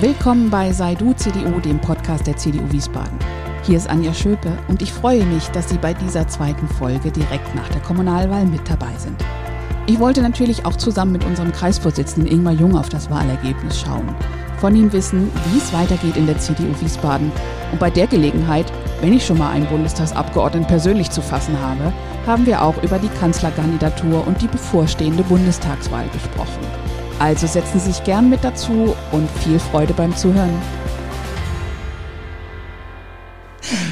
Willkommen bei Sei du CDU, dem Podcast der CDU Wiesbaden. Hier ist Anja Schöpe und ich freue mich, dass Sie bei dieser zweiten Folge direkt nach der Kommunalwahl mit dabei sind. Ich wollte natürlich auch zusammen mit unserem Kreisvorsitzenden Ingmar Jung auf das Wahlergebnis schauen, von ihm wissen, wie es weitergeht in der CDU Wiesbaden und bei der Gelegenheit, wenn ich schon mal einen Bundestagsabgeordneten persönlich zu fassen habe, haben wir auch über die Kanzlerkandidatur und die bevorstehende Bundestagswahl gesprochen. Also setzen Sie sich gern mit dazu und viel Freude beim Zuhören.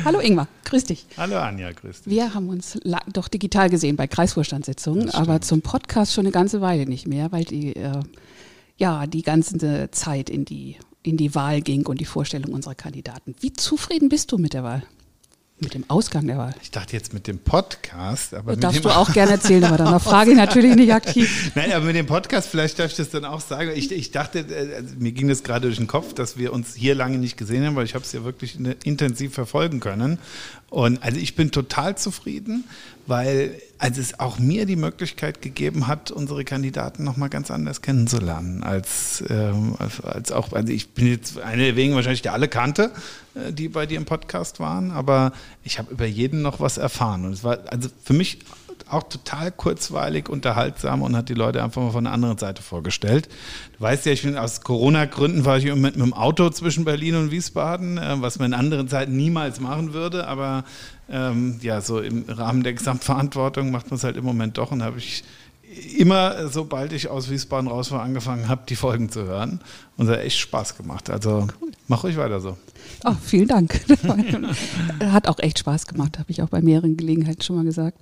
Hallo Ingmar, grüß dich. Hallo Anja, grüß dich. Wir haben uns doch digital gesehen bei Kreisvorstandssitzungen, aber zum Podcast schon eine ganze Weile nicht mehr, weil die, äh, ja, die ganze Zeit in die, in die Wahl ging und die Vorstellung unserer Kandidaten. Wie zufrieden bist du mit der Wahl? Mit dem Ausgang der Wahl. Ich dachte jetzt mit dem Podcast. Aber das darfst du auch gerne erzählen, aber dann frage ich natürlich nicht aktiv. Nein, aber mit dem Podcast, vielleicht darf ich das dann auch sagen. Ich, ich dachte, also mir ging das gerade durch den Kopf, dass wir uns hier lange nicht gesehen haben, weil ich habe es ja wirklich intensiv verfolgen können. Und also ich bin total zufrieden, weil also es auch mir die Möglichkeit gegeben hat, unsere Kandidaten nochmal ganz anders kennenzulernen, als, ähm, als, als, auch, also ich bin jetzt eine wegen wahrscheinlich, der alle kannte, äh, die bei dir im Podcast waren, aber ich habe über jeden noch was erfahren. Und es war also für mich auch total kurzweilig, unterhaltsam und hat die Leute einfach mal von der anderen Seite vorgestellt. Du weißt ja, ich bin aus Corona-Gründen war ich im mit dem Auto zwischen Berlin und Wiesbaden, äh, was man in anderen Zeiten niemals machen würde, aber ähm, ja, so im Rahmen der Gesamtverantwortung macht man es halt im Moment doch und habe ich immer, sobald ich aus Wiesbaden raus war, angefangen habe, die Folgen zu hören. Und es hat echt Spaß gemacht. Also cool. mach ruhig weiter so. Oh, vielen Dank. hat auch echt Spaß gemacht, habe ich auch bei mehreren Gelegenheiten schon mal gesagt.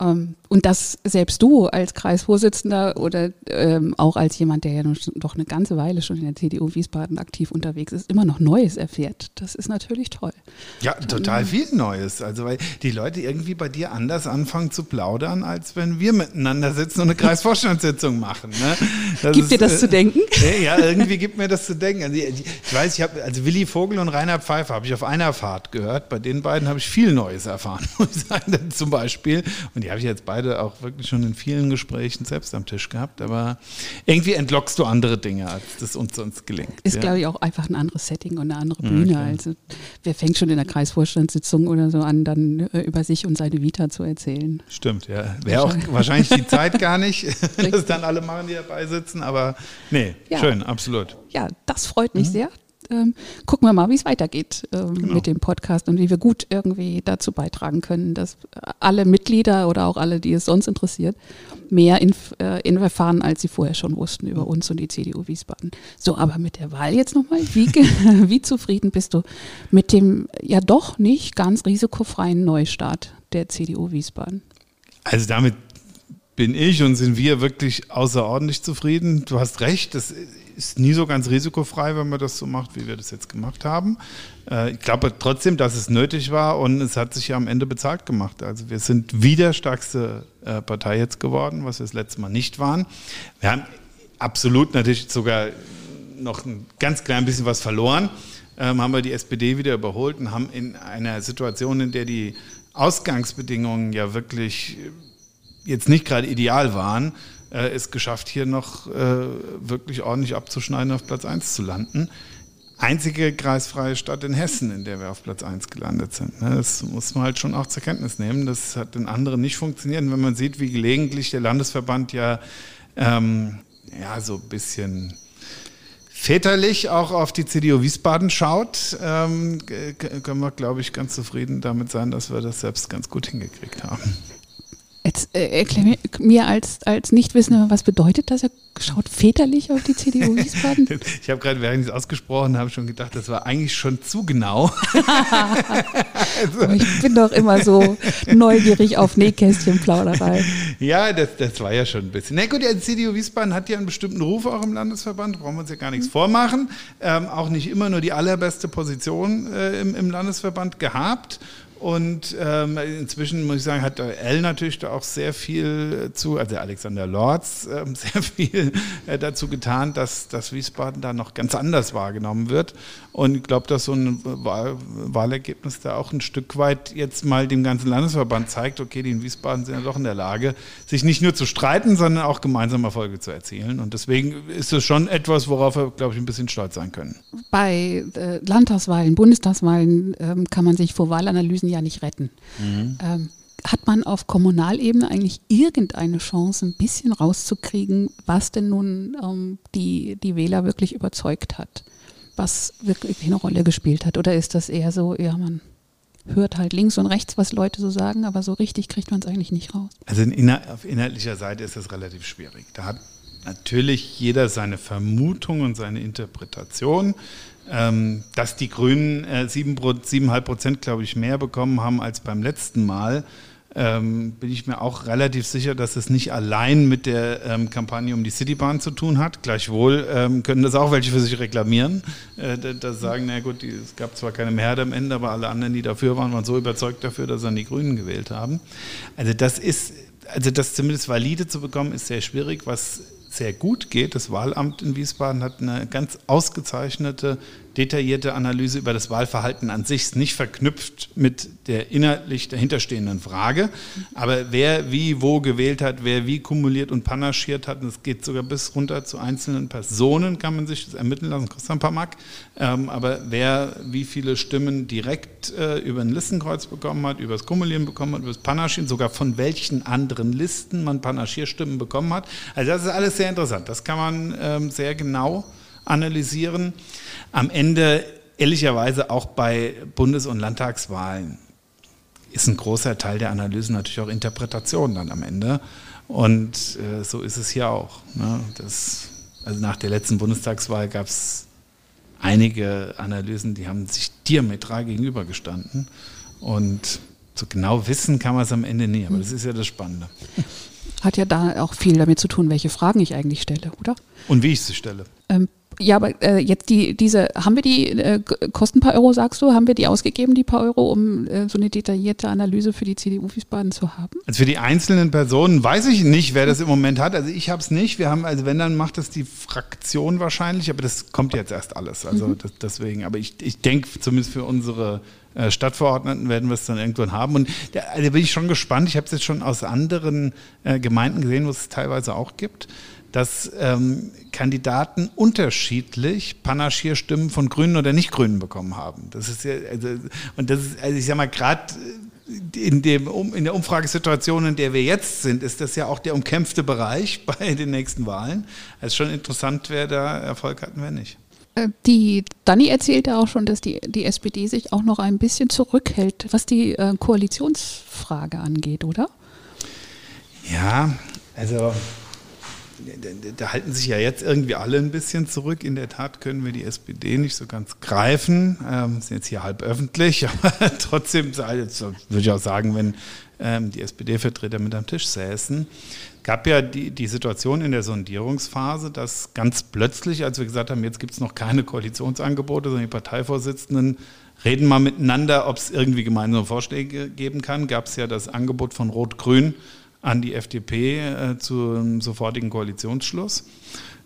Ähm, und dass selbst du als Kreisvorsitzender oder ähm, auch als jemand, der ja doch eine ganze Weile schon in der CDU Wiesbaden aktiv unterwegs ist, immer noch Neues erfährt, das ist natürlich toll. Ja, total viel Neues. Also weil die Leute irgendwie bei dir anders anfangen zu plaudern, als wenn wir miteinander sitzen und eine Kreisvorstandssitzung machen. Ne? Gibt dir das äh, zu denken? Ja, irgendwie gibt mir das zu denken. Also, ich weiß, ich habe, also Willi Vogel und Rainer Pfeiffer habe ich auf einer Fahrt gehört. Bei den beiden habe ich viel Neues erfahren, muss ich sagen, zum Beispiel. Und die habe ich jetzt beide auch wirklich schon in vielen Gesprächen selbst am Tisch gehabt, aber irgendwie entlockst du andere Dinge, als das uns sonst gelingt. Ist, ja. glaube ich, auch einfach ein anderes Setting und eine andere Bühne. Ja, also wer fängt schon in der Kreisvorstandssitzung oder so an, dann äh, über sich und seine Vita zu erzählen? Stimmt, ja. Wäre auch wahrscheinlich die Zeit gar nicht, dass dann alle machen, die dabei sitzen, aber nee, ja. schön, absolut. Ja, das freut mich mhm. sehr ähm, gucken wir mal, wie es weitergeht ähm, genau. mit dem Podcast und wie wir gut irgendwie dazu beitragen können, dass alle Mitglieder oder auch alle, die es sonst interessiert, mehr inf äh, in erfahren, als sie vorher schon wussten über uns und die CDU Wiesbaden. So, aber mit der Wahl jetzt nochmal. Wie, wie zufrieden bist du mit dem ja doch nicht ganz risikofreien Neustart der CDU Wiesbaden? Also damit bin ich und sind wir wirklich außerordentlich zufrieden. Du hast recht, das ist nie so ganz risikofrei, wenn man das so macht, wie wir das jetzt gemacht haben. Äh, ich glaube trotzdem, dass es nötig war und es hat sich ja am Ende bezahlt gemacht. Also wir sind wieder stärkste äh, Partei jetzt geworden, was wir das letzte Mal nicht waren. Wir haben absolut natürlich sogar noch ein ganz klein bisschen was verloren. Ähm, haben wir die SPD wieder überholt und haben in einer Situation, in der die Ausgangsbedingungen ja wirklich jetzt nicht gerade ideal waren, äh, es geschafft, hier noch äh, wirklich ordentlich abzuschneiden, auf Platz 1 zu landen. Einzige kreisfreie Stadt in Hessen, in der wir auf Platz 1 gelandet sind. Ne? Das muss man halt schon auch zur Kenntnis nehmen. Das hat in anderen nicht funktioniert. Und wenn man sieht, wie gelegentlich der Landesverband ja, ähm, ja so ein bisschen väterlich auch auf die CDU Wiesbaden schaut, ähm, können wir, glaube ich, ganz zufrieden damit sein, dass wir das selbst ganz gut hingekriegt haben. Jetzt äh, erklär mir, als, als Nichtwissender, was bedeutet das? Er schaut väterlich auf die CDU Wiesbaden? ich habe gerade, während ich es ausgesprochen habe, schon gedacht, das war eigentlich schon zu genau. also. Ich bin doch immer so neugierig auf Nähkästchenplauderei. Ja, das, das war ja schon ein bisschen. Na gut, die CDU Wiesbaden hat ja einen bestimmten Ruf auch im Landesverband, brauchen wir uns ja gar nichts vormachen. Ähm, auch nicht immer nur die allerbeste Position äh, im, im Landesverband gehabt. Und ähm, inzwischen muss ich sagen, hat L natürlich da auch sehr viel zu, also Alexander Lorz äh, sehr viel äh, dazu getan, dass, dass Wiesbaden da noch ganz anders wahrgenommen wird. Und ich glaube, dass so ein Wahl Wahlergebnis da auch ein Stück weit jetzt mal dem ganzen Landesverband zeigt, okay, die in Wiesbaden sind ja doch in der Lage, sich nicht nur zu streiten, sondern auch gemeinsam Erfolge zu erzielen. Und deswegen ist es schon etwas, worauf wir, glaube ich, ein bisschen stolz sein können. Bei äh, Landtagswahlen, Bundestagswahlen ähm, kann man sich vor Wahlanalysen ja nicht retten. Mhm. Ähm, hat man auf Kommunalebene eigentlich irgendeine Chance, ein bisschen rauszukriegen, was denn nun ähm, die, die Wähler wirklich überzeugt hat? Was wirklich eine Rolle gespielt hat? Oder ist das eher so, ja, man hört halt links und rechts, was Leute so sagen, aber so richtig kriegt man es eigentlich nicht raus? Also auf inhaltlicher Seite ist das relativ schwierig. Da hat natürlich jeder seine Vermutung und seine Interpretation. Ähm, dass die Grünen äh, 7,5 Prozent, glaube ich, mehr bekommen haben als beim letzten Mal, ähm, bin ich mir auch relativ sicher, dass es nicht allein mit der ähm, Kampagne um die Citybahn zu tun hat. Gleichwohl ähm, können das auch welche für sich reklamieren. Äh, das sagen, na gut, die, es gab zwar keine Mehrheit am Ende, aber alle anderen, die dafür waren, waren so überzeugt dafür, dass sie an die Grünen gewählt haben. Also das ist, also das zumindest valide zu bekommen, ist sehr schwierig. Was sehr gut geht. Das Wahlamt in Wiesbaden hat eine ganz ausgezeichnete detaillierte Analyse über das Wahlverhalten an sich ist nicht verknüpft mit der inhaltlich dahinterstehenden Frage. Aber wer wie wo gewählt hat, wer wie kumuliert und panaschiert hat, und es geht sogar bis runter zu einzelnen Personen, kann man sich das ermitteln lassen, kostet ein paar Mark. Ähm, aber wer wie viele Stimmen direkt äh, über ein Listenkreuz bekommen hat, über das Kumulieren bekommen hat, über das Panaschieren, sogar von welchen anderen Listen man Panaschierstimmen bekommen hat. Also das ist alles sehr interessant. Das kann man ähm, sehr genau analysieren. Am Ende, ehrlicherweise auch bei Bundes- und Landtagswahlen, ist ein großer Teil der Analysen natürlich auch Interpretation dann am Ende. Und äh, so ist es hier auch. Ne? Das, also nach der letzten Bundestagswahl gab es einige Analysen, die haben sich diametral gegenübergestanden. Und so genau wissen kann man es am Ende nie, aber das ist ja das Spannende. Hat ja da auch viel damit zu tun, welche Fragen ich eigentlich stelle, oder? Und wie ich sie stelle. Ähm, ja, aber äh, jetzt die, diese, haben wir die, äh, kosten ein paar Euro, sagst du, haben wir die ausgegeben, die paar Euro, um äh, so eine detaillierte Analyse für die CDU Wiesbaden zu haben? Also für die einzelnen Personen weiß ich nicht, wer das im Moment hat. Also ich habe es nicht. Wir haben, also wenn, dann macht das die Fraktion wahrscheinlich, aber das kommt jetzt erst alles. Also mhm. das, deswegen, aber ich, ich denke, zumindest für unsere äh, Stadtverordneten werden wir es dann irgendwann haben. Und da also bin ich schon gespannt. Ich habe es jetzt schon aus anderen äh, Gemeinden gesehen, wo es teilweise auch gibt dass ähm, Kandidaten unterschiedlich Panaschierstimmen von Grünen oder Nicht-Grünen bekommen haben. Das ist ja, also, und das ist, also ich sag mal, gerade in, dem, in der Umfragesituation, in der wir jetzt sind, ist das ja auch der umkämpfte Bereich bei den nächsten Wahlen. Es ist schon interessant, wer da Erfolg hat und wer nicht. Äh, die Dani erzählte auch schon, dass die, die SPD sich auch noch ein bisschen zurückhält, was die äh, Koalitionsfrage angeht, oder? Ja, also da halten sich ja jetzt irgendwie alle ein bisschen zurück. In der Tat können wir die SPD nicht so ganz greifen. Ähm, sind jetzt hier halb öffentlich, aber trotzdem würde ich auch sagen, wenn ähm, die SPD-Vertreter mit am Tisch säßen, gab ja die, die Situation in der Sondierungsphase, dass ganz plötzlich, als wir gesagt haben, jetzt gibt es noch keine Koalitionsangebote, sondern die Parteivorsitzenden reden mal miteinander, ob es irgendwie gemeinsame Vorschläge geben kann, gab es ja das Angebot von Rot-Grün, an die FDP äh, zum sofortigen Koalitionsschluss,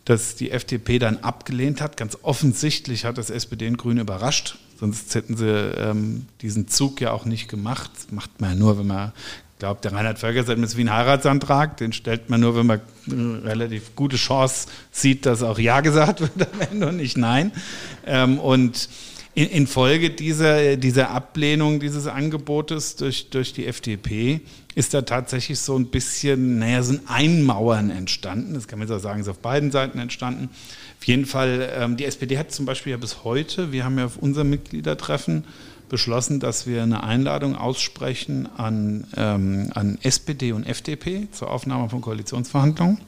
das die FDP dann abgelehnt hat. Ganz offensichtlich hat das SPD und Grüne überrascht, sonst hätten sie ähm, diesen Zug ja auch nicht gemacht. Das macht man ja nur, wenn man glaubt, der Reinhard Völker ist wie ein Heiratsantrag, den stellt man nur, wenn man eine relativ gute Chance sieht, dass auch Ja gesagt wird am Ende und nicht Nein. Ähm, und in, infolge dieser, dieser Ablehnung dieses Angebotes durch, durch die FDP ist da tatsächlich so ein bisschen, naja, so ein Einmauern entstanden. Das kann man so sagen, ist auf beiden Seiten entstanden. Auf jeden Fall, ähm, die SPD hat zum Beispiel ja bis heute, wir haben ja auf unserem Mitgliedertreffen beschlossen, dass wir eine Einladung aussprechen an, ähm, an SPD und FDP zur Aufnahme von Koalitionsverhandlungen.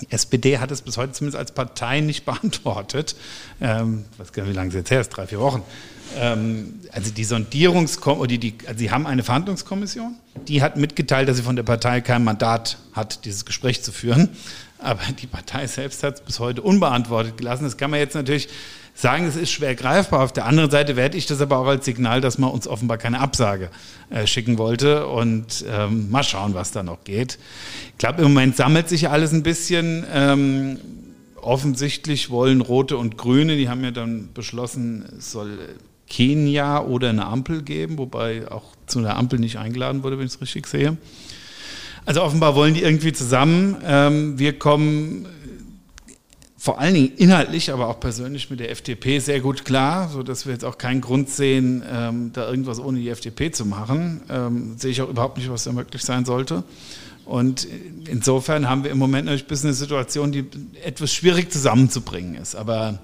Die SPD hat es bis heute zumindest als Partei nicht beantwortet. Ähm, ich weiß gar nicht, wie lange es jetzt her ist, drei, vier Wochen. Ähm, also die Sondierungskommission, die, die, also sie haben eine Verhandlungskommission, die hat mitgeteilt, dass sie von der Partei kein Mandat hat, dieses Gespräch zu führen. Aber die Partei selbst hat es bis heute unbeantwortet gelassen. Das kann man jetzt natürlich sagen, es ist schwer greifbar. Auf der anderen Seite werde ich das aber auch als Signal, dass man uns offenbar keine Absage äh, schicken wollte. Und ähm, mal schauen, was da noch geht. Ich glaube, im Moment sammelt sich alles ein bisschen. Ähm, offensichtlich wollen Rote und Grüne, die haben ja dann beschlossen, es soll Kenia oder eine Ampel geben, wobei auch zu einer Ampel nicht eingeladen wurde, wenn ich es richtig sehe. Also offenbar wollen die irgendwie zusammen. Ähm, wir kommen vor allen Dingen inhaltlich, aber auch persönlich mit der FDP sehr gut klar, sodass wir jetzt auch keinen Grund sehen, ähm, da irgendwas ohne die FDP zu machen. Ähm, sehe ich auch überhaupt nicht, was da möglich sein sollte. Und insofern haben wir im Moment natürlich ein bisschen eine Situation, die etwas schwierig zusammenzubringen ist. Aber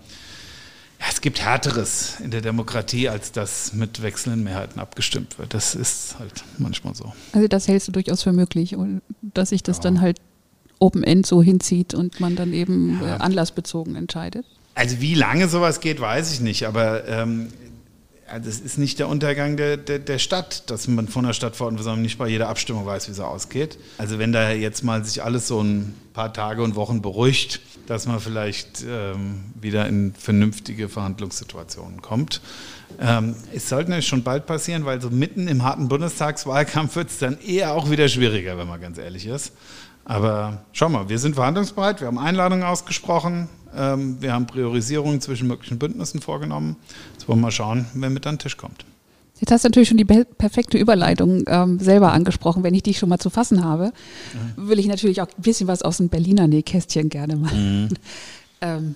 ja, es gibt Härteres in der Demokratie, als das mit wechselnden Mehrheiten abgestimmt wird. Das ist halt manchmal so. Also das hältst du durchaus für möglich, dass sich das ja. dann halt Open-End so hinzieht und man dann eben ja. Äh, anlassbezogen entscheidet? Also wie lange sowas geht, weiß ich nicht, aber ähm, das ist nicht der Untergang der, der, der, Stadt, dass man von der Stadtverordnetenversammlung nicht bei jeder Abstimmung weiß, wie sie ausgeht. Also wenn da jetzt mal sich alles so ein paar Tage und Wochen beruhigt, dass man vielleicht ähm, wieder in vernünftige Verhandlungssituationen kommt. Ähm, es sollte natürlich schon bald passieren, weil so mitten im harten Bundestagswahlkampf wird es dann eher auch wieder schwieriger, wenn man ganz ehrlich ist. Aber schau mal, wir sind verhandlungsbereit, wir haben Einladungen ausgesprochen, ähm, wir haben Priorisierungen zwischen möglichen Bündnissen vorgenommen. Jetzt wollen wir mal schauen, wer mit an den Tisch kommt. Jetzt hast du natürlich schon die perfekte Überleitung ähm, selber angesprochen. Wenn ich dich schon mal zu fassen habe, mhm. will ich natürlich auch ein bisschen was aus dem Berliner Nähkästchen gerne machen. Mhm. ähm,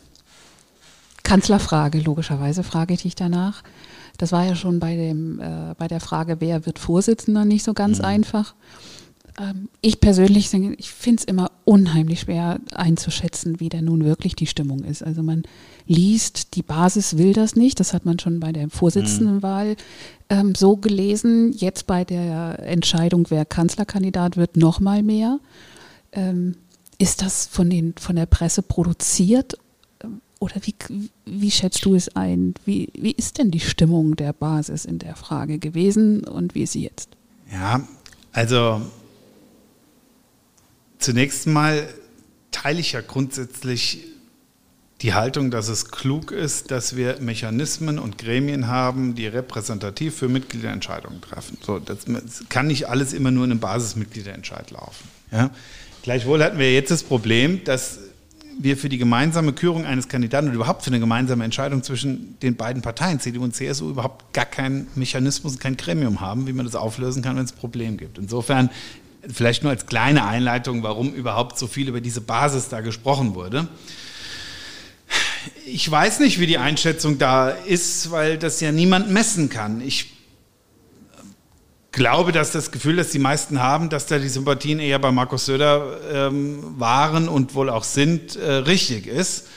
Kanzlerfrage, logischerweise frage ich dich danach. Das war ja schon bei, dem, äh, bei der Frage, wer wird Vorsitzender, nicht so ganz mhm. einfach. Ähm, ich persönlich ich finde es immer unheimlich schwer einzuschätzen, wie denn nun wirklich die Stimmung ist. Also man liest, die Basis will das nicht. Das hat man schon bei der Vorsitzendenwahl ähm, so gelesen. Jetzt bei der Entscheidung, wer Kanzlerkandidat wird, noch mal mehr. Ähm, ist das von, den, von der Presse produziert? Oder wie, wie schätzt du es ein? Wie, wie ist denn die Stimmung der Basis in der Frage gewesen und wie ist sie jetzt? Ja, also Zunächst mal teile ich ja grundsätzlich die Haltung, dass es klug ist, dass wir Mechanismen und Gremien haben, die repräsentativ für Mitgliederentscheidungen treffen. So, das kann nicht alles immer nur in einem Basismitgliederentscheid laufen. Ja? Gleichwohl hatten wir jetzt das Problem, dass wir für die gemeinsame Kürung eines Kandidaten und überhaupt für eine gemeinsame Entscheidung zwischen den beiden Parteien, CDU und CSU, überhaupt gar keinen Mechanismus kein Gremium haben, wie man das auflösen kann, wenn es ein Problem gibt. Insofern Vielleicht nur als kleine Einleitung, warum überhaupt so viel über diese Basis da gesprochen wurde. Ich weiß nicht, wie die Einschätzung da ist, weil das ja niemand messen kann. Ich glaube, dass das Gefühl, das die meisten haben, dass da die Sympathien eher bei Markus Söder ähm, waren und wohl auch sind, äh, richtig ist.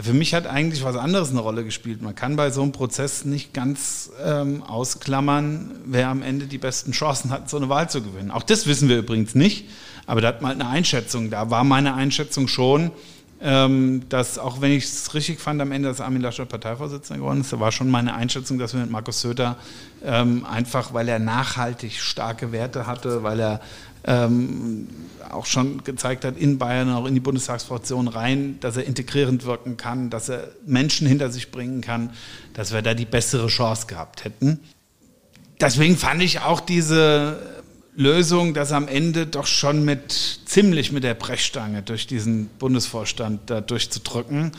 Für mich hat eigentlich was anderes eine Rolle gespielt. Man kann bei so einem Prozess nicht ganz ähm, ausklammern, wer am Ende die besten Chancen hat, so eine Wahl zu gewinnen. Auch das wissen wir übrigens nicht, aber da hat mal eine Einschätzung. Da war meine Einschätzung schon, ähm, dass auch wenn ich es richtig fand am Ende, dass Armin Laschet Parteivorsitzender geworden ist, war schon meine Einschätzung, dass wir mit Markus Söder ähm, einfach, weil er nachhaltig starke Werte hatte, weil er ähm, auch schon gezeigt hat, in Bayern, auch in die Bundestagsfraktion rein, dass er integrierend wirken kann, dass er Menschen hinter sich bringen kann, dass wir da die bessere Chance gehabt hätten. Deswegen fand ich auch diese Lösung, das am Ende doch schon mit ziemlich mit der Brechstange durch diesen Bundesvorstand da durchzudrücken.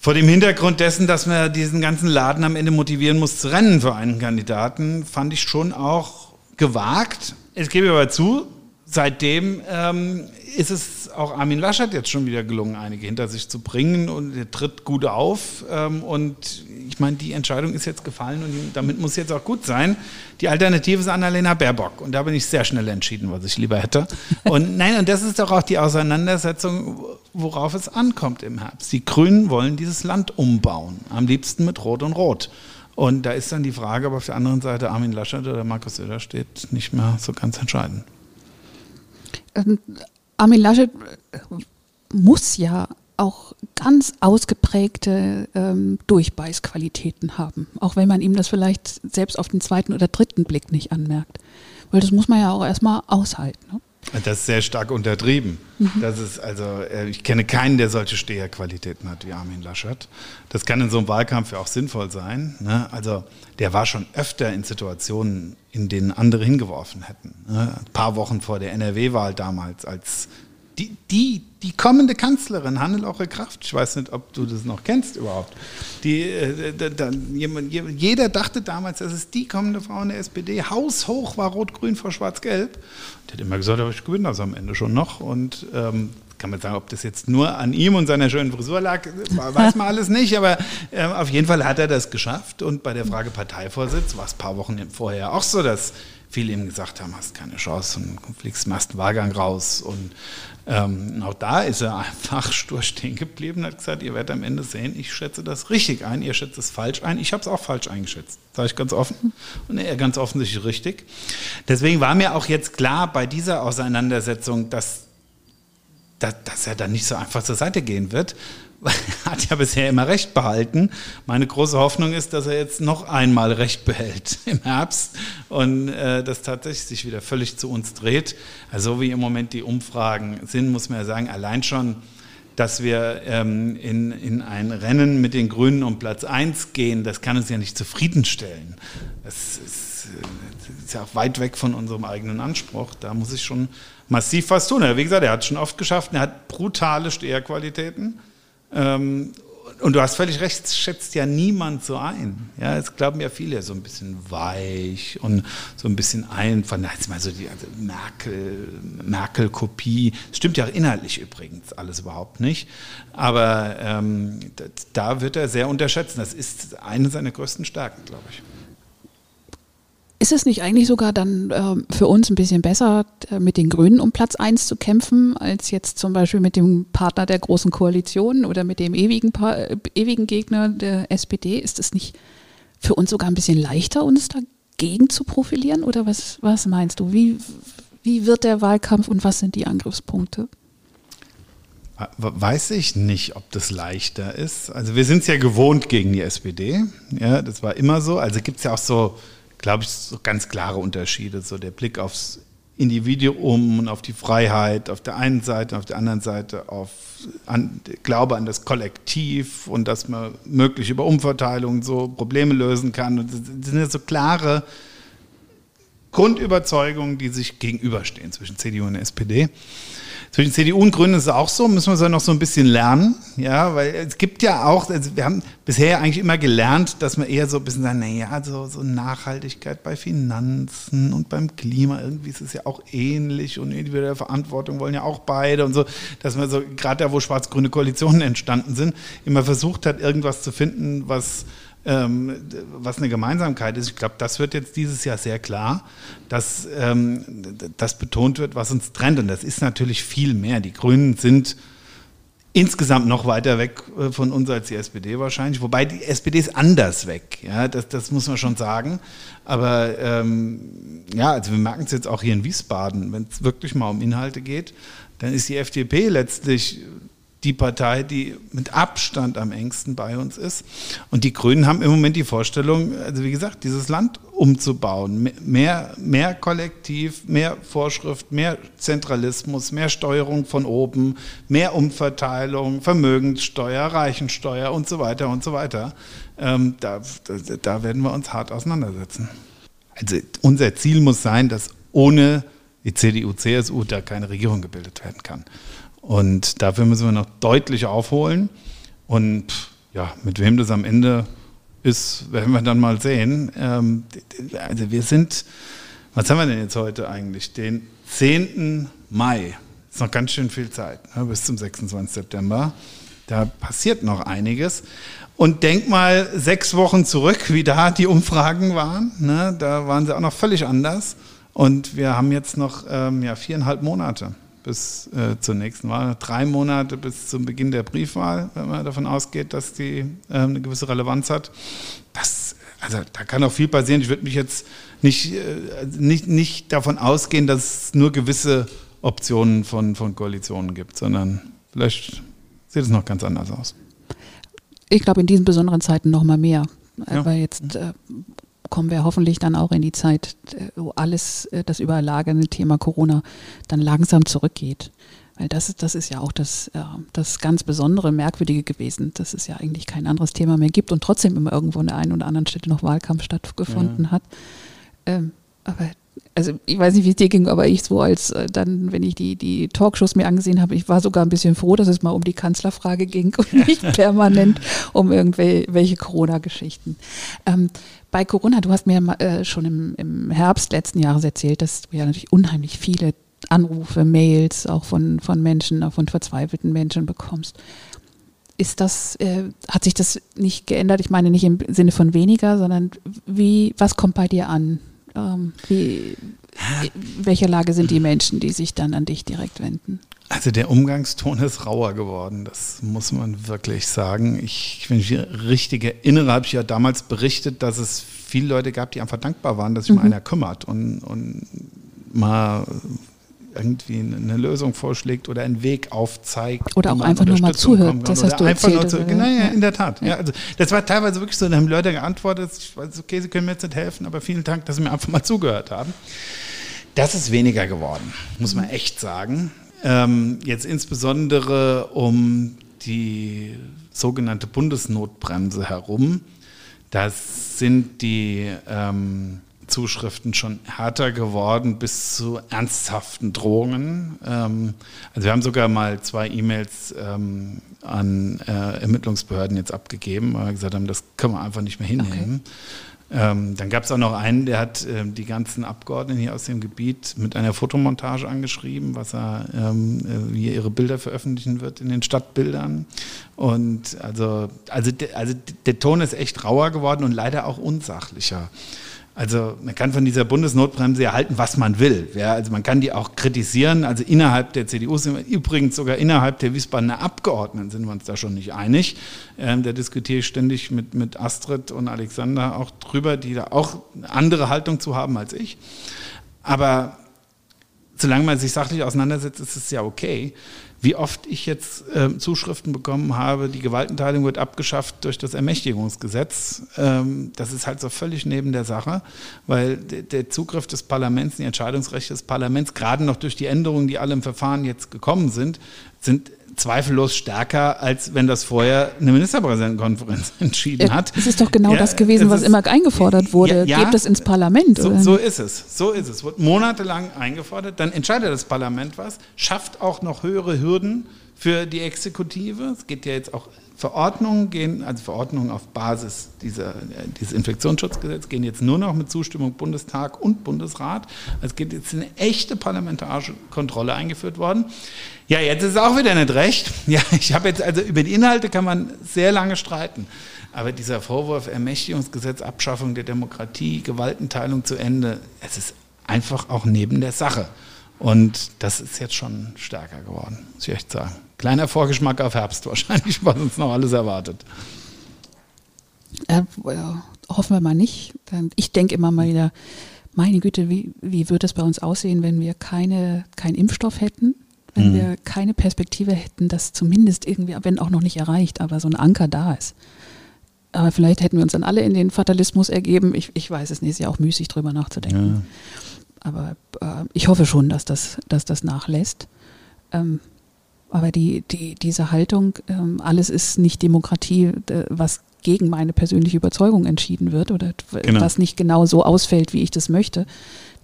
Vor dem Hintergrund dessen, dass man diesen ganzen Laden am Ende motivieren muss zu rennen für einen Kandidaten, fand ich schon auch gewagt. Es gebe aber zu, seitdem ähm, ist es auch Armin Laschet jetzt schon wieder gelungen, einige hinter sich zu bringen und er tritt gut auf. Ähm, und ich meine, die Entscheidung ist jetzt gefallen und damit muss jetzt auch gut sein. Die Alternative ist Annalena Baerbock und da bin ich sehr schnell entschieden, was ich lieber hätte. Und nein, und das ist doch auch die Auseinandersetzung, worauf es ankommt im Herbst. Die Grünen wollen dieses Land umbauen, am liebsten mit Rot und Rot. Und da ist dann die Frage, ob auf der anderen Seite Armin Laschet oder Markus Söder steht, nicht mehr so ganz entscheidend. Ähm, Armin Laschet äh, muss ja auch ganz ausgeprägte ähm, Durchbeißqualitäten haben, auch wenn man ihm das vielleicht selbst auf den zweiten oder dritten Blick nicht anmerkt. Weil das muss man ja auch erstmal aushalten. Ne? Das ist sehr stark untertrieben. Mhm. Das ist also, äh, ich kenne keinen, der solche Steherqualitäten hat wie Armin Laschet. Das kann in so einem Wahlkampf ja auch sinnvoll sein. Ne? Also der war schon öfter in Situationen, in denen andere hingeworfen hätten. Ne? Ein paar Wochen vor der NRW-Wahl damals, als die, die, die kommende Kanzlerin, Hannelore Kraft, ich weiß nicht, ob du das noch kennst überhaupt, die, äh, da, jeder dachte damals, das ist die kommende Frau in der SPD, haushoch war Rot-Grün vor Schwarz-Gelb. Die hat immer gesagt, ich gewinne das am Ende schon noch. Und ähm, kann man sagen, ob das jetzt nur an ihm und seiner schönen Frisur lag, weiß man alles nicht, aber äh, auf jeden Fall hat er das geschafft und bei der Frage Parteivorsitz war es ein paar Wochen vorher auch so, dass viele ihm gesagt haben, hast keine Chance und fliegst im ersten Wahlgang raus und ähm, auch da ist er einfach stur stehen geblieben und hat gesagt, ihr werdet am Ende sehen, ich schätze das richtig ein, ihr schätzt es falsch ein. Ich habe es auch falsch eingeschätzt, sage ich ganz offen. Und er ganz offensichtlich richtig. Deswegen war mir auch jetzt klar bei dieser Auseinandersetzung, dass, dass, dass er dann nicht so einfach zur Seite gehen wird, hat ja bisher immer Recht behalten. Meine große Hoffnung ist, dass er jetzt noch einmal Recht behält im Herbst und äh, das tatsächlich sich wieder völlig zu uns dreht. Also wie im Moment die Umfragen sind, muss man ja sagen, allein schon, dass wir ähm, in, in ein Rennen mit den Grünen um Platz 1 gehen, das kann uns ja nicht zufriedenstellen. Das ist, das ist ja auch weit weg von unserem eigenen Anspruch. Da muss ich schon massiv was tun. Wie gesagt, er hat es schon oft geschafft, er hat brutale Steherqualitäten. Ähm, und du hast völlig recht, schätzt ja niemand so ein. Ja, es glauben ja viele so ein bisschen weich und so ein bisschen einfach, jetzt mal so die also Merkel, Merkel-Kopie. Stimmt ja inhaltlich übrigens alles überhaupt nicht. Aber ähm, da wird er sehr unterschätzen. Das ist eine seiner größten Stärken, glaube ich. Ist es nicht eigentlich sogar dann äh, für uns ein bisschen besser, äh, mit den Grünen um Platz 1 zu kämpfen, als jetzt zum Beispiel mit dem Partner der Großen Koalition oder mit dem ewigen, pa äh, ewigen Gegner der SPD? Ist es nicht für uns sogar ein bisschen leichter, uns dagegen zu profilieren? Oder was, was meinst du? Wie, wie wird der Wahlkampf und was sind die Angriffspunkte? Weiß ich nicht, ob das leichter ist. Also wir sind es ja gewohnt gegen die SPD. Ja, das war immer so. Also gibt es ja auch so glaube ich, so ganz klare Unterschiede. So der Blick aufs Individuum und auf die Freiheit auf der einen Seite, auf der anderen Seite auf an, Glaube an das Kollektiv und dass man möglich über Umverteilung so Probleme lösen kann. Und das sind ja so klare Grundüberzeugungen, die sich gegenüberstehen zwischen CDU und SPD. Zwischen CDU und Grünen ist es auch so, müssen wir so noch so ein bisschen lernen, ja, weil es gibt ja auch, also wir haben bisher eigentlich immer gelernt, dass man eher so ein bisschen sagt, naja, so, so Nachhaltigkeit bei Finanzen und beim Klima, irgendwie ist es ja auch ähnlich und individuelle Verantwortung wollen ja auch beide und so, dass man so, gerade da, wo schwarz-grüne Koalitionen entstanden sind, immer versucht hat, irgendwas zu finden, was ähm, was eine Gemeinsamkeit ist. Ich glaube, das wird jetzt dieses Jahr sehr klar, dass ähm, das betont wird, was uns trennt. Und das ist natürlich viel mehr. Die Grünen sind insgesamt noch weiter weg äh, von uns als die SPD wahrscheinlich. Wobei die SPD ist anders weg. Ja, das, das muss man schon sagen. Aber ähm, ja, also wir merken es jetzt auch hier in Wiesbaden, wenn es wirklich mal um Inhalte geht, dann ist die FDP letztlich die Partei, die mit Abstand am engsten bei uns ist. Und die Grünen haben im Moment die Vorstellung, also wie gesagt, dieses Land umzubauen. Mehr, mehr Kollektiv, mehr Vorschrift, mehr Zentralismus, mehr Steuerung von oben, mehr Umverteilung, Vermögenssteuer, Reichensteuer und so weiter und so weiter. Ähm, da, da, werden wir uns hart auseinandersetzen. Also unser Ziel muss sein, dass ohne die CDU, CSU da keine Regierung gebildet werden kann. Und dafür müssen wir noch deutlich aufholen. Und ja, mit wem das am Ende ist, werden wir dann mal sehen. Ähm, also wir sind, was haben wir denn jetzt heute eigentlich? Den 10. Mai. Ist noch ganz schön viel Zeit, ne, bis zum 26. September. Da passiert noch einiges. Und denk mal sechs Wochen zurück, wie da die Umfragen waren. Ne? Da waren sie auch noch völlig anders. Und wir haben jetzt noch ähm, ja, viereinhalb Monate bis äh, zur nächsten Wahl. Drei Monate bis zum Beginn der Briefwahl, wenn man davon ausgeht, dass die äh, eine gewisse Relevanz hat. Das, also da kann auch viel passieren. Ich würde mich jetzt nicht, äh, nicht, nicht davon ausgehen, dass es nur gewisse Optionen von, von Koalitionen gibt, sondern vielleicht sieht es noch ganz anders aus. Ich glaube, in diesen besonderen Zeiten noch mal mehr. Ja. Weil jetzt äh, kommen wir hoffentlich dann auch in die Zeit, äh, wo alles, äh, das überlagernde Thema Corona dann langsam zurückgeht. Weil das ist, das ist ja auch das, das ganz Besondere, Merkwürdige gewesen, dass es ja eigentlich kein anderes Thema mehr gibt und trotzdem immer irgendwo in der einen oder anderen Stätte noch Wahlkampf stattgefunden ja. hat. Ähm, aber also ich weiß nicht, wie es dir ging, aber ich so als äh, dann, wenn ich die, die Talkshows mir angesehen habe, ich war sogar ein bisschen froh, dass es mal um die Kanzlerfrage ging und nicht permanent um irgendwelche Corona-Geschichten. Ähm, bei Corona, du hast mir äh, schon im, im Herbst letzten Jahres erzählt, dass du ja natürlich unheimlich viele Anrufe, Mails auch von, von Menschen, auch von verzweifelten Menschen bekommst. Ist das, äh, hat sich das nicht geändert? Ich meine nicht im Sinne von weniger, sondern wie, was kommt bei dir an? Ähm, wie, welcher Lage sind die Menschen, die sich dann an dich direkt wenden? Also der Umgangston ist rauer geworden, das muss man wirklich sagen. Ich, wenn ich mich richtig erinnere, habe ich ja damals berichtet, dass es viele Leute gab, die einfach dankbar waren, dass sich mhm. mal einer kümmert und, und mal irgendwie eine Lösung vorschlägt oder einen Weg aufzeigt. Oder auch einfach nur mal zuhört. Das hast du einfach erzählt, nur zu, genau, ja, in der Tat. Ja. also das war teilweise wirklich so, da haben Leute geantwortet, ich weiß, okay, sie können mir jetzt nicht helfen, aber vielen Dank, dass sie mir einfach mal zugehört haben. Das ist weniger geworden, muss man echt sagen. Ähm, jetzt insbesondere um die sogenannte Bundesnotbremse herum. Das sind die ähm, Zuschriften schon härter geworden bis zu ernsthaften Drohungen. Ähm, also wir haben sogar mal zwei E-Mails ähm, an äh, Ermittlungsbehörden jetzt abgegeben, weil wir gesagt haben, das können wir einfach nicht mehr hinnehmen. Okay. Ähm, dann gab es auch noch einen, der hat äh, die ganzen Abgeordneten hier aus dem Gebiet mit einer Fotomontage angeschrieben, was er, ähm, äh, wie er ihre Bilder veröffentlichen wird in den Stadtbildern. Und also, also, also der Ton ist echt rauer geworden und leider auch unsachlicher. Also man kann von dieser Bundesnotbremse erhalten, was man will. Ja, also man kann die auch kritisieren. Also innerhalb der CDU sind wir übrigens sogar innerhalb der Wiesbadener Abgeordneten sind wir uns da schon nicht einig. Ähm, da diskutiere ich ständig mit, mit Astrid und Alexander auch drüber, die da auch eine andere Haltung zu haben als ich. Aber solange man sich sachlich auseinandersetzt, ist es ja okay wie oft ich jetzt äh, Zuschriften bekommen habe, die Gewaltenteilung wird abgeschafft durch das Ermächtigungsgesetz. Ähm, das ist halt so völlig neben der Sache, weil der Zugriff des Parlaments, die Entscheidungsrechte des Parlaments, gerade noch durch die Änderungen, die alle im Verfahren jetzt gekommen sind, sind zweifellos stärker, als wenn das vorher eine Ministerpräsidentenkonferenz entschieden hat. Es ist doch genau ja, das gewesen, was ist, immer eingefordert wurde. Ja, Gebt es ins Parlament. So, so, ist es. So ist es. Wird monatelang eingefordert, dann entscheidet das Parlament was, schafft auch noch höhere Hürden für die Exekutive. Es geht ja jetzt auch Verordnungen gehen, also Verordnungen auf Basis dieser, dieses Infektionsschutzgesetzes gehen jetzt nur noch mit Zustimmung Bundestag und Bundesrat. Es geht jetzt eine echte parlamentarische Kontrolle eingeführt worden. Ja, jetzt ist es auch wieder nicht recht. Ja, ich habe jetzt, also über die Inhalte kann man sehr lange streiten. Aber dieser Vorwurf Ermächtigungsgesetz, Abschaffung der Demokratie, Gewaltenteilung zu Ende, es ist einfach auch neben der Sache. Und das ist jetzt schon stärker geworden, muss ich echt sagen. Kleiner Vorgeschmack auf Herbst wahrscheinlich, was uns noch alles erwartet. Äh, hoffen wir mal nicht. Ich denke immer mal wieder, meine Güte, wie, wie würde es bei uns aussehen, wenn wir keine, keinen Impfstoff hätten? Wenn mhm. wir keine Perspektive hätten, dass zumindest irgendwie, wenn auch noch nicht erreicht, aber so ein Anker da ist. Aber vielleicht hätten wir uns dann alle in den Fatalismus ergeben. Ich, ich weiß es nicht, ist ja auch müßig drüber nachzudenken. Ja. Aber äh, ich hoffe schon, dass das, dass das nachlässt. Ähm, aber die, die, diese Haltung, ähm, alles ist nicht Demokratie, was gegen meine persönliche Überzeugung entschieden wird oder genau. was nicht genau so ausfällt, wie ich das möchte,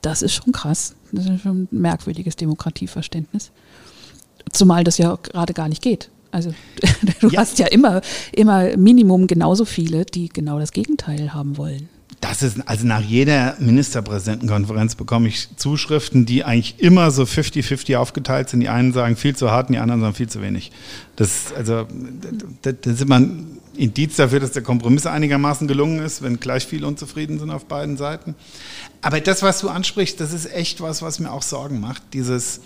das ist schon krass. Das ist schon ein merkwürdiges Demokratieverständnis. Zumal das ja gerade gar nicht geht. Also du ja. hast ja immer, immer Minimum genauso viele, die genau das Gegenteil haben wollen. Das ist, also nach jeder Ministerpräsidentenkonferenz bekomme ich Zuschriften, die eigentlich immer so 50-50 aufgeteilt sind. Die einen sagen viel zu hart und die anderen sagen viel zu wenig. Das, also, das, das ist immer ein Indiz dafür, dass der Kompromiss einigermaßen gelungen ist, wenn gleich viele unzufrieden sind auf beiden Seiten. Aber das, was du ansprichst, das ist echt was, was mir auch Sorgen macht. Dieses,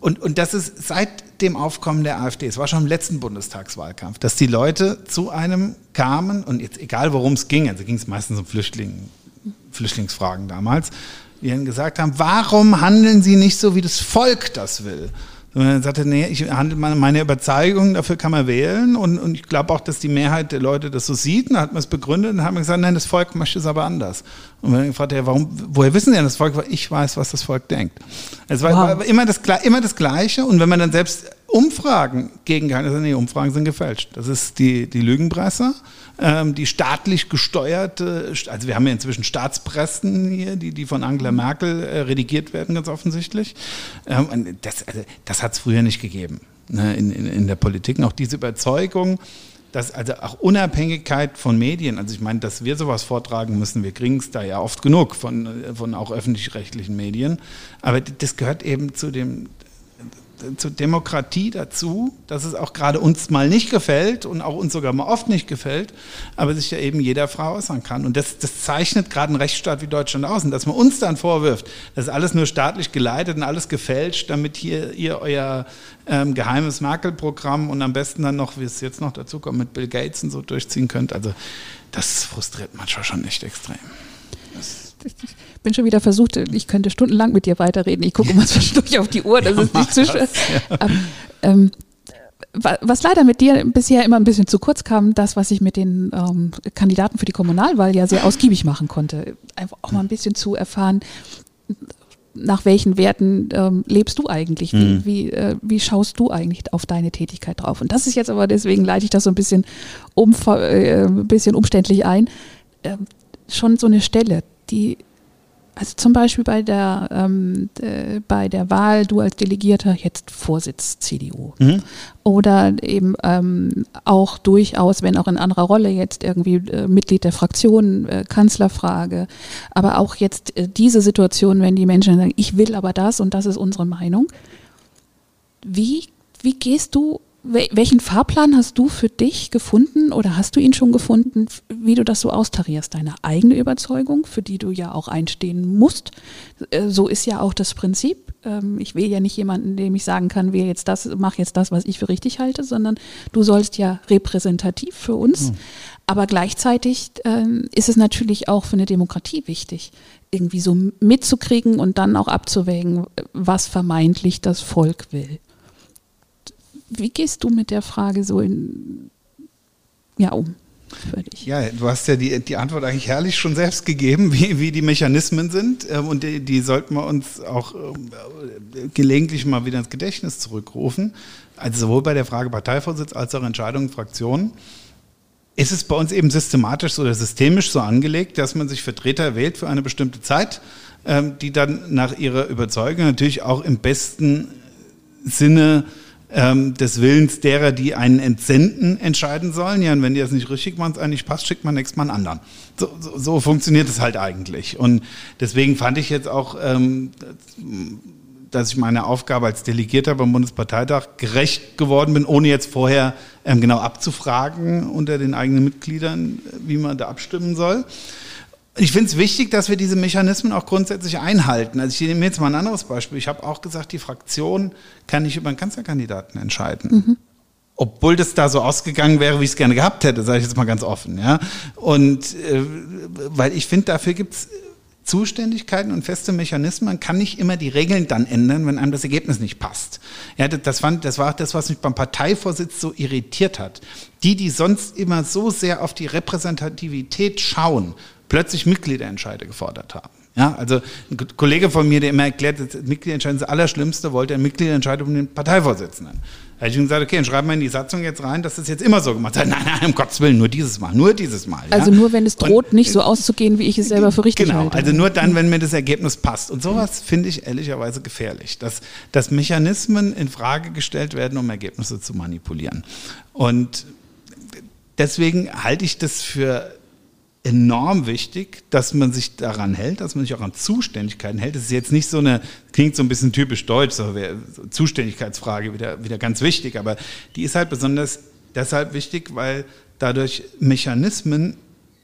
und, und das ist seit dem Aufkommen der AfD, es war schon im letzten Bundestagswahlkampf, dass die Leute zu einem kamen und jetzt egal worum es ging, also ging es meistens um Flüchtling, Flüchtlingsfragen damals, die dann gesagt haben, warum handeln sie nicht so, wie das Volk das will? Sondern er sagte, nee, ich handle meine Überzeugung, dafür kann man wählen. Und, und ich glaube auch, dass die Mehrheit der Leute das so sieht. Und dann hat man es begründet und haben gesagt, nein, das Volk möchte es aber anders. Und man gefragt, ja, warum, woher wissen Sie denn das Volk? Ich weiß, was das Volk denkt. Es war, wow. immer, das, immer das Gleiche. Und wenn man dann selbst Umfragen gegen keine, nee, Umfragen sind gefälscht. Das ist die, die Lügenpresse ähm, die staatlich gesteuerte, also wir haben ja inzwischen Staatspressen hier, die, die von Angela Merkel äh, redigiert werden, ganz offensichtlich. Ähm, das also, das hat es früher nicht gegeben ne, in, in, in der Politik. Und auch diese Überzeugung, dass also auch Unabhängigkeit von Medien, also ich meine, dass wir sowas vortragen müssen, wir kriegen es da ja oft genug von, von auch öffentlich-rechtlichen Medien, aber das gehört eben zu dem, zur Demokratie dazu, dass es auch gerade uns mal nicht gefällt und auch uns sogar mal oft nicht gefällt, aber sich ja eben jeder Frau äußern kann. Und das, das zeichnet gerade einen Rechtsstaat wie Deutschland aus. Und dass man uns dann vorwirft, das ist alles nur staatlich geleitet und alles gefälscht, damit hier ihr euer ähm, geheimes Merkel-Programm und am besten dann noch, wie es jetzt noch dazu kommt, mit Bill Gates und so durchziehen könnt. Also das frustriert manchmal schon nicht extrem. Das ich bin schon wieder versucht, ich könnte stundenlang mit dir weiterreden. Ich gucke immer zwischendurch auf die Uhr, das ja, ist nicht zu schön. Ja. Ähm, was leider mit dir bisher immer ein bisschen zu kurz kam, das, was ich mit den ähm, Kandidaten für die Kommunalwahl ja sehr ausgiebig machen konnte. Einfach auch mal ein bisschen zu erfahren, nach welchen Werten ähm, lebst du eigentlich? Wie, mhm. wie, äh, wie, schaust du eigentlich auf deine Tätigkeit drauf? Und das ist jetzt aber, deswegen leite ich das so ein bisschen, äh, ein bisschen umständlich ein, äh, schon so eine Stelle, die, also zum Beispiel bei der, ähm, äh, bei der Wahl, du als Delegierter jetzt Vorsitz CDU. Mhm. Oder eben ähm, auch durchaus, wenn auch in anderer Rolle, jetzt irgendwie äh, Mitglied der Fraktion, äh, Kanzlerfrage. Aber auch jetzt äh, diese Situation, wenn die Menschen sagen, ich will aber das und das ist unsere Meinung. Wie, wie gehst du welchen Fahrplan hast du für dich gefunden oder hast du ihn schon gefunden, wie du das so austarierst? Deine eigene Überzeugung, für die du ja auch einstehen musst. Äh, so ist ja auch das Prinzip. Ähm, ich will ja nicht jemanden, dem ich sagen kann, wähle jetzt das, mach jetzt das, was ich für richtig halte, sondern du sollst ja repräsentativ für uns. Mhm. Aber gleichzeitig ähm, ist es natürlich auch für eine Demokratie wichtig, irgendwie so mitzukriegen und dann auch abzuwägen, was vermeintlich das Volk will. Wie gehst du mit der Frage so in, ja, um? Ja, du hast ja die, die Antwort eigentlich herrlich schon selbst gegeben, wie, wie die Mechanismen sind. Ähm, und die, die sollten wir uns auch äh, gelegentlich mal wieder ins Gedächtnis zurückrufen. Also sowohl bei der Frage Parteivorsitz als auch Entscheidungen Fraktionen ist es bei uns eben systematisch oder systemisch so angelegt, dass man sich Vertreter wählt für eine bestimmte Zeit, ähm, die dann nach ihrer Überzeugung natürlich auch im besten Sinne ähm, des Willens derer, die einen entsenden, entscheiden sollen. Ja, und wenn die das nicht richtig machen, es eigentlich passt, schickt man nächstes Mal einen anderen. So, so, so funktioniert es halt eigentlich. Und deswegen fand ich jetzt auch, ähm, dass ich meine Aufgabe als Delegierter beim Bundesparteitag gerecht geworden bin, ohne jetzt vorher ähm, genau abzufragen unter den eigenen Mitgliedern, wie man da abstimmen soll. Ich finde es wichtig, dass wir diese Mechanismen auch grundsätzlich einhalten. Also ich nehme jetzt mal ein anderes Beispiel. Ich habe auch gesagt, die Fraktion kann nicht über einen Kanzlerkandidaten entscheiden. Mhm. Obwohl das da so ausgegangen wäre, wie ich es gerne gehabt hätte, sage ich jetzt mal ganz offen. Ja? Und äh, weil ich finde, dafür gibt es Zuständigkeiten und feste Mechanismen. Man kann nicht immer die Regeln dann ändern, wenn einem das Ergebnis nicht passt. Ja, das, fand, das war auch das, was mich beim Parteivorsitz so irritiert hat. Die, die sonst immer so sehr auf die Repräsentativität schauen plötzlich Mitgliederentscheide gefordert haben. Ja, also ein Kollege von mir, der immer erklärt, das Mitgliederentscheid ist das Allerschlimmste, wollte ein Mitgliederentscheid um den Parteivorsitzenden. Da habe ich ihm gesagt, okay, dann schreiben wir in die Satzung jetzt rein, dass das jetzt immer so gemacht wird. Nein, nein, um Gottes Willen, nur dieses Mal, nur dieses Mal. Ja? Also nur, wenn es droht, und, nicht so auszugehen, wie ich es selber für richtig genau, halte. Genau, also nur dann, wenn mir das Ergebnis passt. Und sowas finde ich ehrlicherweise gefährlich, dass, dass Mechanismen in Frage gestellt werden, um Ergebnisse zu manipulieren. Und deswegen halte ich das für enorm wichtig, dass man sich daran hält, dass man sich auch an Zuständigkeiten hält. Das ist jetzt nicht so eine, klingt so ein bisschen typisch deutsch, so Zuständigkeitsfrage wieder, wieder ganz wichtig, aber die ist halt besonders deshalb wichtig, weil dadurch Mechanismen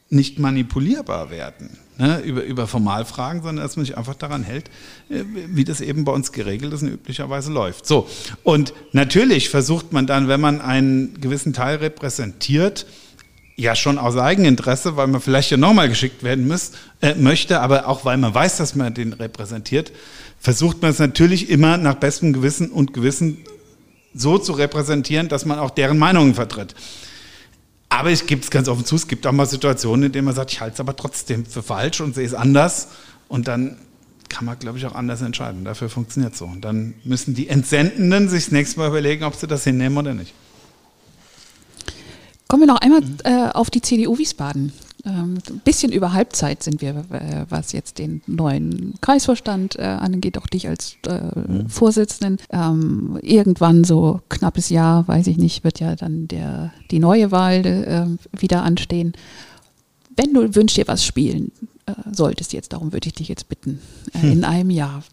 nicht manipulierbar werden ne, über, über Formalfragen, sondern dass man sich einfach daran hält, äh, wie das eben bei uns geregelt ist und üblicherweise läuft. So, und natürlich versucht man dann, wenn man einen gewissen Teil repräsentiert, ja schon aus Eigeninteresse, weil man vielleicht ja nochmal geschickt werden muss, äh, möchte, aber auch weil man weiß, dass man den repräsentiert, versucht man es natürlich immer nach bestem Gewissen und Gewissen so zu repräsentieren, dass man auch deren Meinungen vertritt. Aber ich gebe es ganz offen zu, es gibt auch mal Situationen, in denen man sagt, ich halte es aber trotzdem für falsch und sehe es anders. Und dann kann man, glaube ich, auch anders entscheiden. Dafür funktioniert es so. Und dann müssen die Entsendenden sich das nächste Mal überlegen, ob sie das hinnehmen oder nicht. Kommen wir noch einmal äh, auf die CDU Wiesbaden. Ähm, ein bisschen über Halbzeit sind wir, äh, was jetzt den neuen Kreisvorstand äh, angeht, auch dich als äh, mhm. Vorsitzenden. Ähm, irgendwann so knappes Jahr, weiß ich nicht, wird ja dann der, die neue Wahl äh, wieder anstehen. Wenn du wünschst dir was spielen solltest jetzt, darum würde ich dich jetzt bitten, hm. in einem Jahr,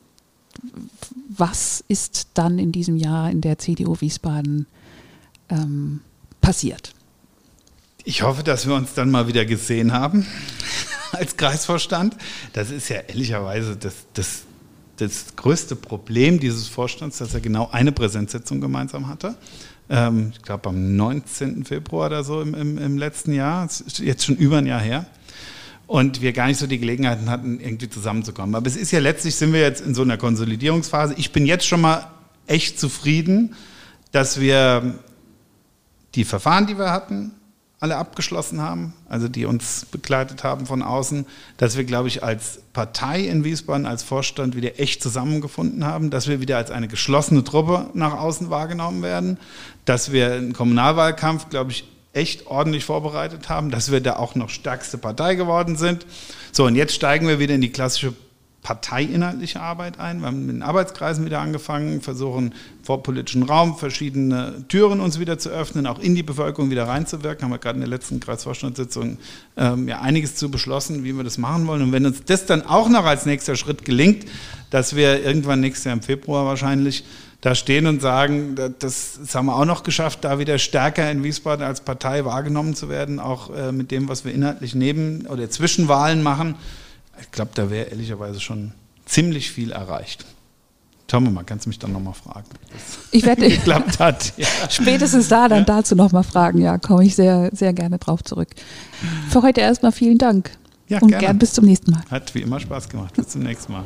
was ist dann in diesem Jahr in der CDU Wiesbaden ähm, passiert? Ich hoffe, dass wir uns dann mal wieder gesehen haben als Kreisvorstand. Das ist ja ehrlicherweise das, das, das größte Problem dieses Vorstands, dass er genau eine Präsenzsitzung gemeinsam hatte. Ähm, ich glaube am 19. Februar oder so im, im, im letzten Jahr, jetzt schon über ein Jahr her und wir gar nicht so die Gelegenheiten hatten, irgendwie zusammenzukommen. Aber es ist ja letztlich, sind wir jetzt in so einer Konsolidierungsphase. Ich bin jetzt schon mal echt zufrieden, dass wir die Verfahren, die wir hatten, alle abgeschlossen haben, also die uns begleitet haben von außen, dass wir, glaube ich, als Partei in Wiesbaden, als Vorstand wieder echt zusammengefunden haben, dass wir wieder als eine geschlossene Truppe nach außen wahrgenommen werden, dass wir einen Kommunalwahlkampf, glaube ich, echt ordentlich vorbereitet haben, dass wir da auch noch stärkste Partei geworden sind. So, und jetzt steigen wir wieder in die klassische parteiinhaltliche Arbeit ein. Wir haben mit den Arbeitskreisen wieder angefangen, versuchen vor politischen Raum verschiedene Türen uns wieder zu öffnen, auch in die Bevölkerung wieder reinzuwirken. Haben wir gerade in der letzten Kreisvorstandssitzung ähm, ja einiges zu beschlossen, wie wir das machen wollen. Und wenn uns das dann auch noch als nächster Schritt gelingt, dass wir irgendwann nächstes Jahr im Februar wahrscheinlich da stehen und sagen, das, das, haben wir auch noch geschafft, da wieder stärker in Wiesbaden als Partei wahrgenommen zu werden, auch äh, mit dem, was wir inhaltlich neben oder Zwischenwahlen machen. Ich glaube, da wäre ehrlicherweise schon ziemlich viel erreicht. Schauen wir mal, kannst du mich dann nochmal fragen, ich werde geklappt hat. Ja. Spätestens da dann dazu nochmal fragen, ja, komme ich sehr, sehr gerne drauf zurück. Für heute erstmal vielen Dank. Ja, und gerne. gern bis zum nächsten Mal. Hat wie immer Spaß gemacht. Bis zum nächsten Mal.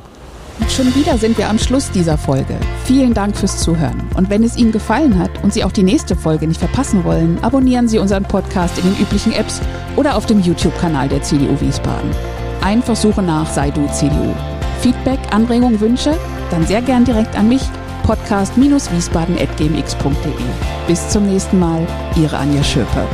Schon wieder sind wir am Schluss dieser Folge. Vielen Dank fürs Zuhören. Und wenn es Ihnen gefallen hat und Sie auch die nächste Folge nicht verpassen wollen, abonnieren Sie unseren Podcast in den üblichen Apps oder auf dem YouTube-Kanal der CDU Wiesbaden. Einfach suche nach Sei du CDU. Feedback, Anregungen, Wünsche? Dann sehr gern direkt an mich podcast-wiesbaden.gmx.de. Bis zum nächsten Mal, Ihre Anja Schöpe.